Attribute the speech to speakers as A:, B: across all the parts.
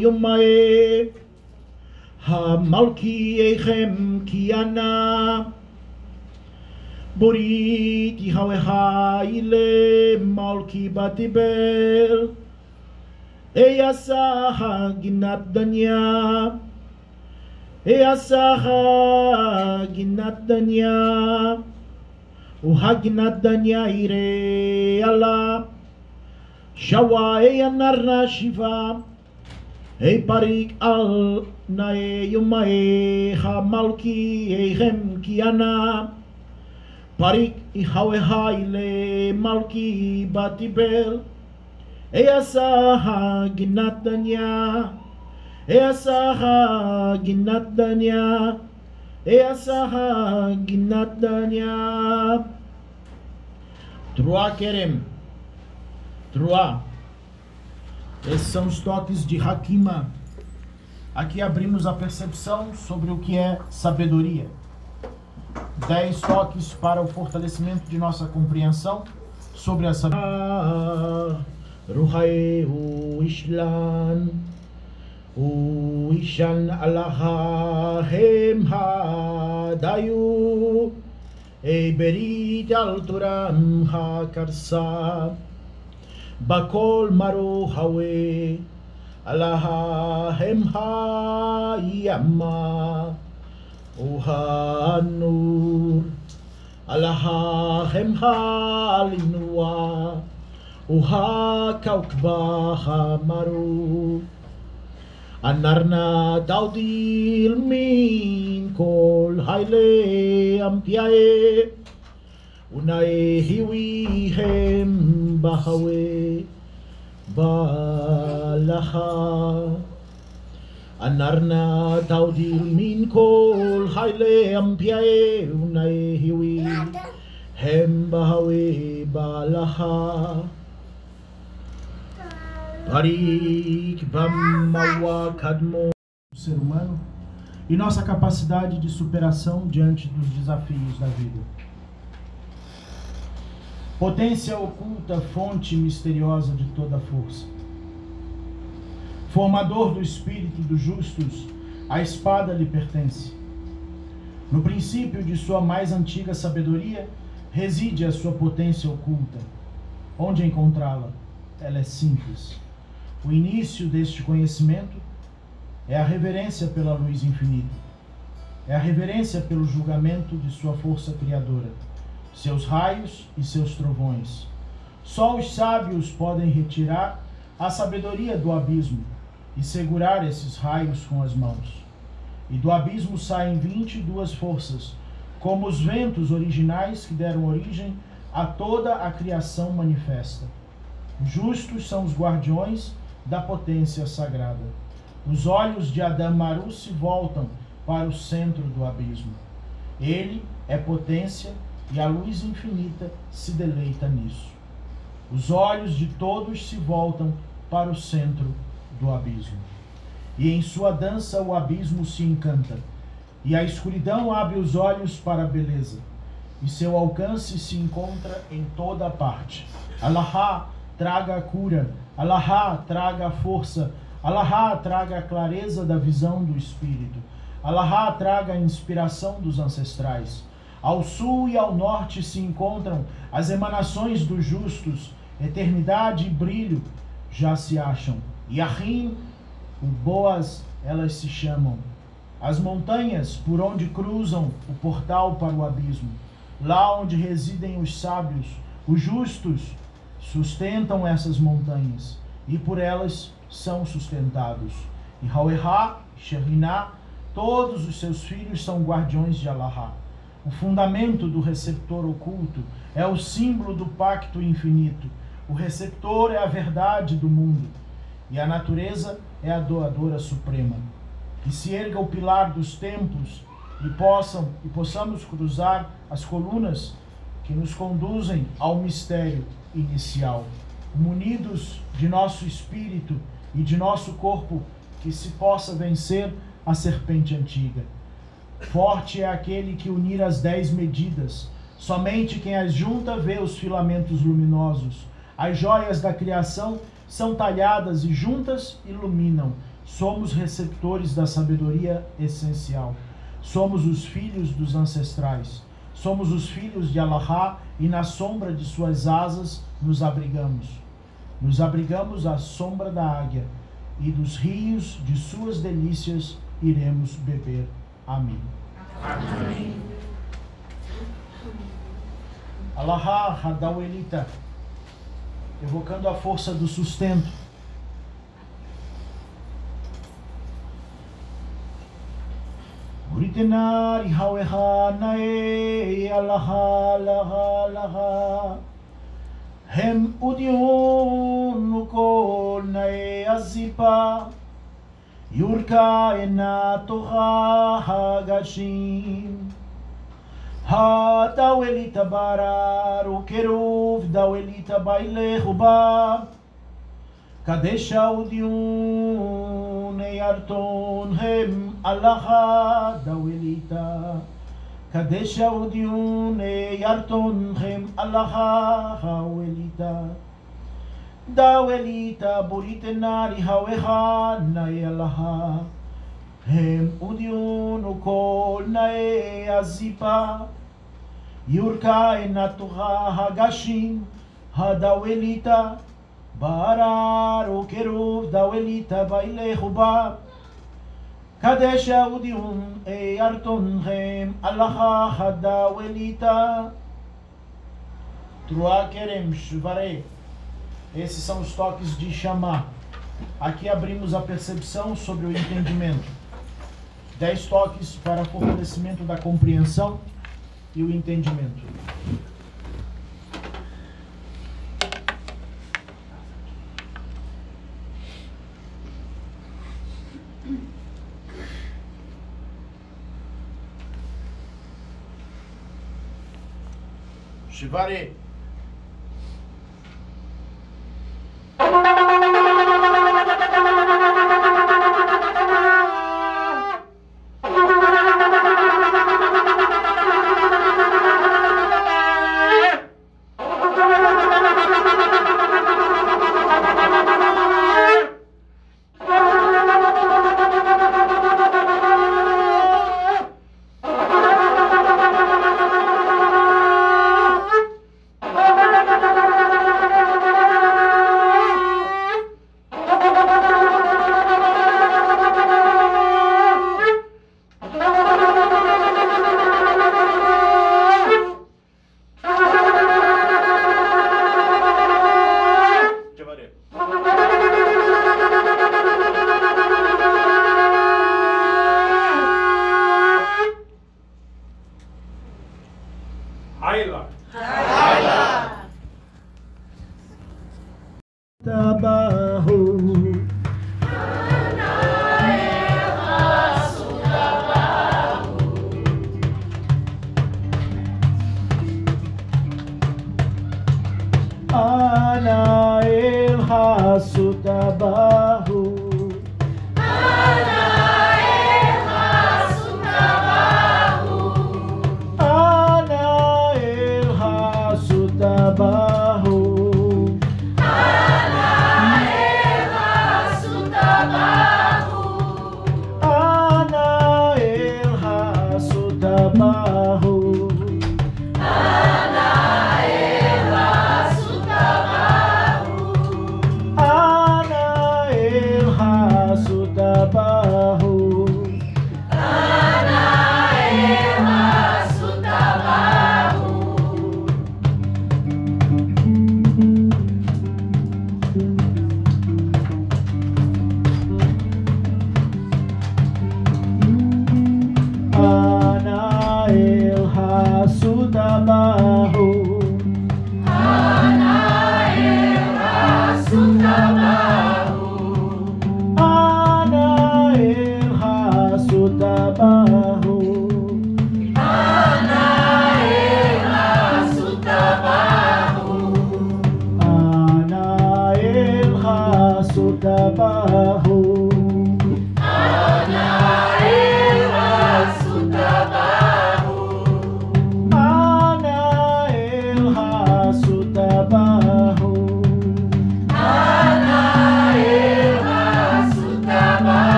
A: יומאי המלכיכם כי ענה בוריתי הווי למלכי בתיבל אייסה גינת דניה אייסה גינת דניה وهجنت دنيا إيري الله شواي النار شفا Hey parik al nae yumae ha malki ehem kiana. Parik ihawe haile malki batibel. Eyasaha ginat danya. Eyasaha ginat danya. Eyasaha ginat danya. Trua kerem. Trua. Esses são os toques de Hakima. Aqui abrimos a percepção sobre o que é sabedoria. Dez toques para o fortalecimento de nossa compreensão sobre a sabedoria. Hakarsa בכל מרוהווה, עלהם הימה והנור, עלהם הלינוע והכאוכבה המרו. Anarna daudil min kol haile ampiae unai hiwi Anarna taudil min kol haile ampiae unai hiwi. Hem bahawe balaha. Parik Bamawa Kadmo. Ser humano e nossa capacidade de superação diante dos desafios da vida. Potência oculta, fonte misteriosa de toda força. Formador do espírito dos justos, a espada lhe pertence. No princípio de sua mais antiga sabedoria reside a sua potência oculta. Onde encontrá-la? Ela é simples. O início deste conhecimento é a reverência pela luz infinita. É a reverência pelo julgamento de sua força criadora seus raios e seus trovões. Só os sábios podem retirar a sabedoria do abismo e segurar esses raios com as mãos. E do abismo saem vinte e duas forças, como os ventos originais que deram origem a toda a criação manifesta. Justos são os guardiões da potência sagrada. Os olhos de Adamaru se voltam para o centro do abismo. Ele é potência e a luz infinita se deleita nisso. Os olhos de todos se voltam para o centro do abismo. E em sua dança o abismo se encanta, e a escuridão abre os olhos para a beleza, e seu alcance se encontra em toda parte. Allahá traga a cura, Allahá traga a força, Allahá traga a clareza da visão do espírito, Allahá traga a inspiração dos ancestrais. Ao sul e ao norte se encontram as emanações dos justos, eternidade e brilho já se acham. E Ahim, o Boas, elas se chamam. As montanhas por onde cruzam o portal para o abismo, lá onde residem os sábios, os justos, sustentam essas montanhas e por elas são sustentados. E Hauerá, Sheriná, todos os seus filhos são guardiões de Allahá. O fundamento do receptor oculto é o símbolo do pacto infinito. O receptor é a verdade do mundo e a natureza é a doadora suprema. Que se erga o pilar dos tempos e possam e possamos cruzar as colunas que nos conduzem ao mistério inicial, munidos de nosso espírito e de nosso corpo, que se possa vencer a serpente antiga Forte é aquele que unir as dez medidas. Somente quem as junta vê os filamentos luminosos. As joias da criação são talhadas e juntas iluminam. Somos receptores da sabedoria essencial. Somos os filhos dos ancestrais. Somos os filhos de Allahá e na sombra de suas asas nos abrigamos. Nos abrigamos à sombra da águia e dos rios de suas delícias iremos beber. Amém. Amém. Allahá Hadawelita, evocando a força do sustento. Uritenari haweha nae Allaha laha laha Hem udion nukol nae azipa Yurka ena tocha hagashim הדאוולית ברר וקירוב דאוולית בילך ובא קדשה ודיון ירתון הם הלכה דאוליתה קדשה ודיון ירתון הם הלכה האוליתה דאוליתה בוריתנרי הווה נאי הלכה הם ודיון וכל נאי הזיפה. יורקה אינה תוכה הגשים הדאוליתה ברר וקירוב דאוליתה וילך ובא קדש ודיון ארתונכם הלכה הדאוליתה Truá querem, chuvarei. Esses são os toques de chamar. Aqui abrimos a percepção sobre o entendimento. Dez toques para fortalecimento da compreensão e o entendimento. Shivare. suka bah. Baba.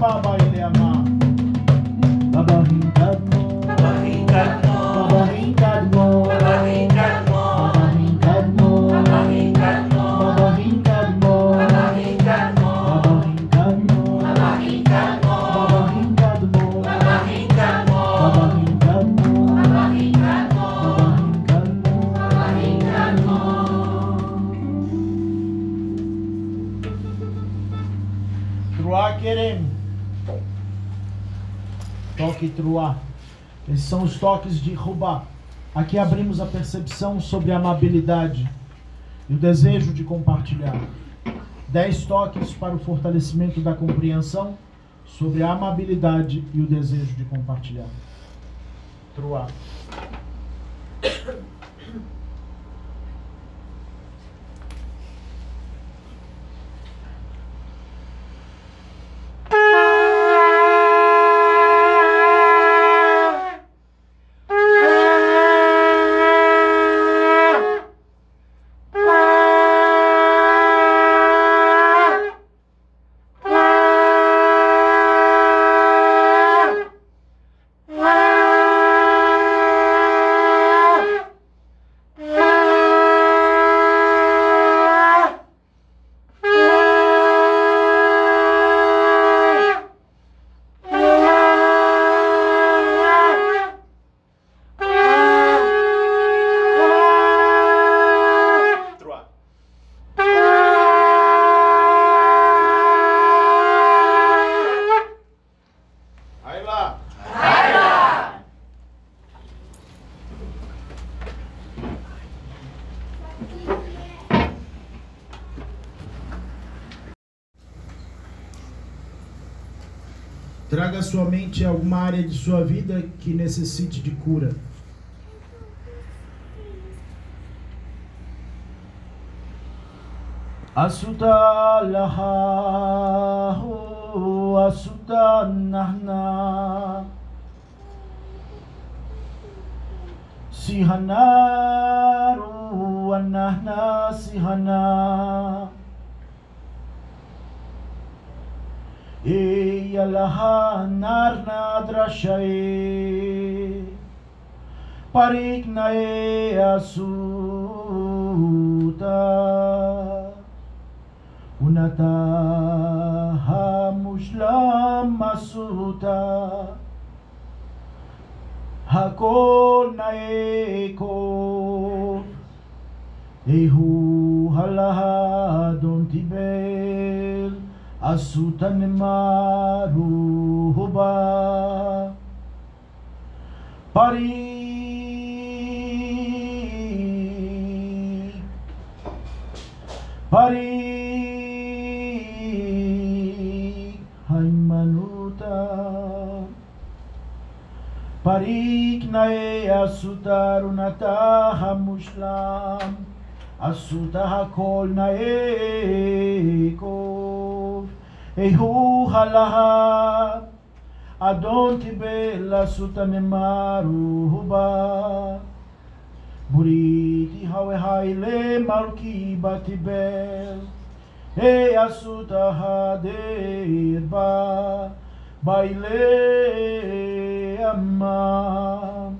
A: Hader Toque truá. Esses são os toques de Rubá. Aqui abrimos a percepção sobre a amabilidade e o desejo de compartilhar. Dez toques para o fortalecimento da compreensão sobre a amabilidade e o desejo de compartilhar. Truá. Traga à sua mente alguma área de sua vida que necessite de cura. Asuta laha asuta nahna Sihanaru anahna sihana Ей Аллаха нарна драшае парик нае асута уната хамушлам масута הכל נאה כה, יהוא הלהדון תיבא Asuta nemaru hoba Pari Parik Haimanuta. Parik nae asutar unata hamushlam. Asuta hakol nae kov Ehu halaha Adon tibel asuta nemaru huba Buriti hawe haile malki batibel Hey asuta hader ba baile amma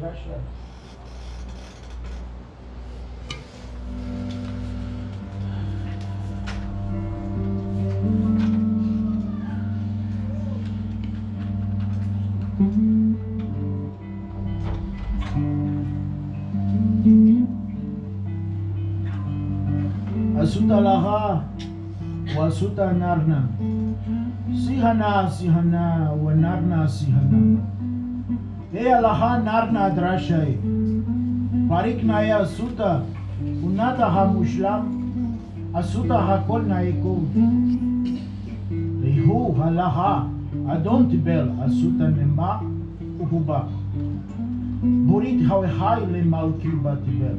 A: Gracias. wasutalaha wasuta narna sihana sihana wanarna sihana. He alaha narna drashai. Pariknaya suta unata ha mushlam asuta ha kol naiko rihu halaha adont bel asuta nema uhuba. Burit hawe hai le malkil batibel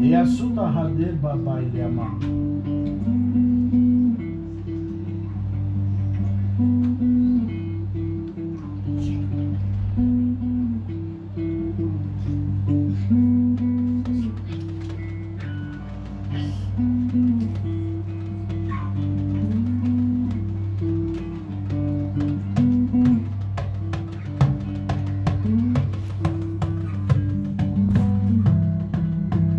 A: E asuta hader babai le ama.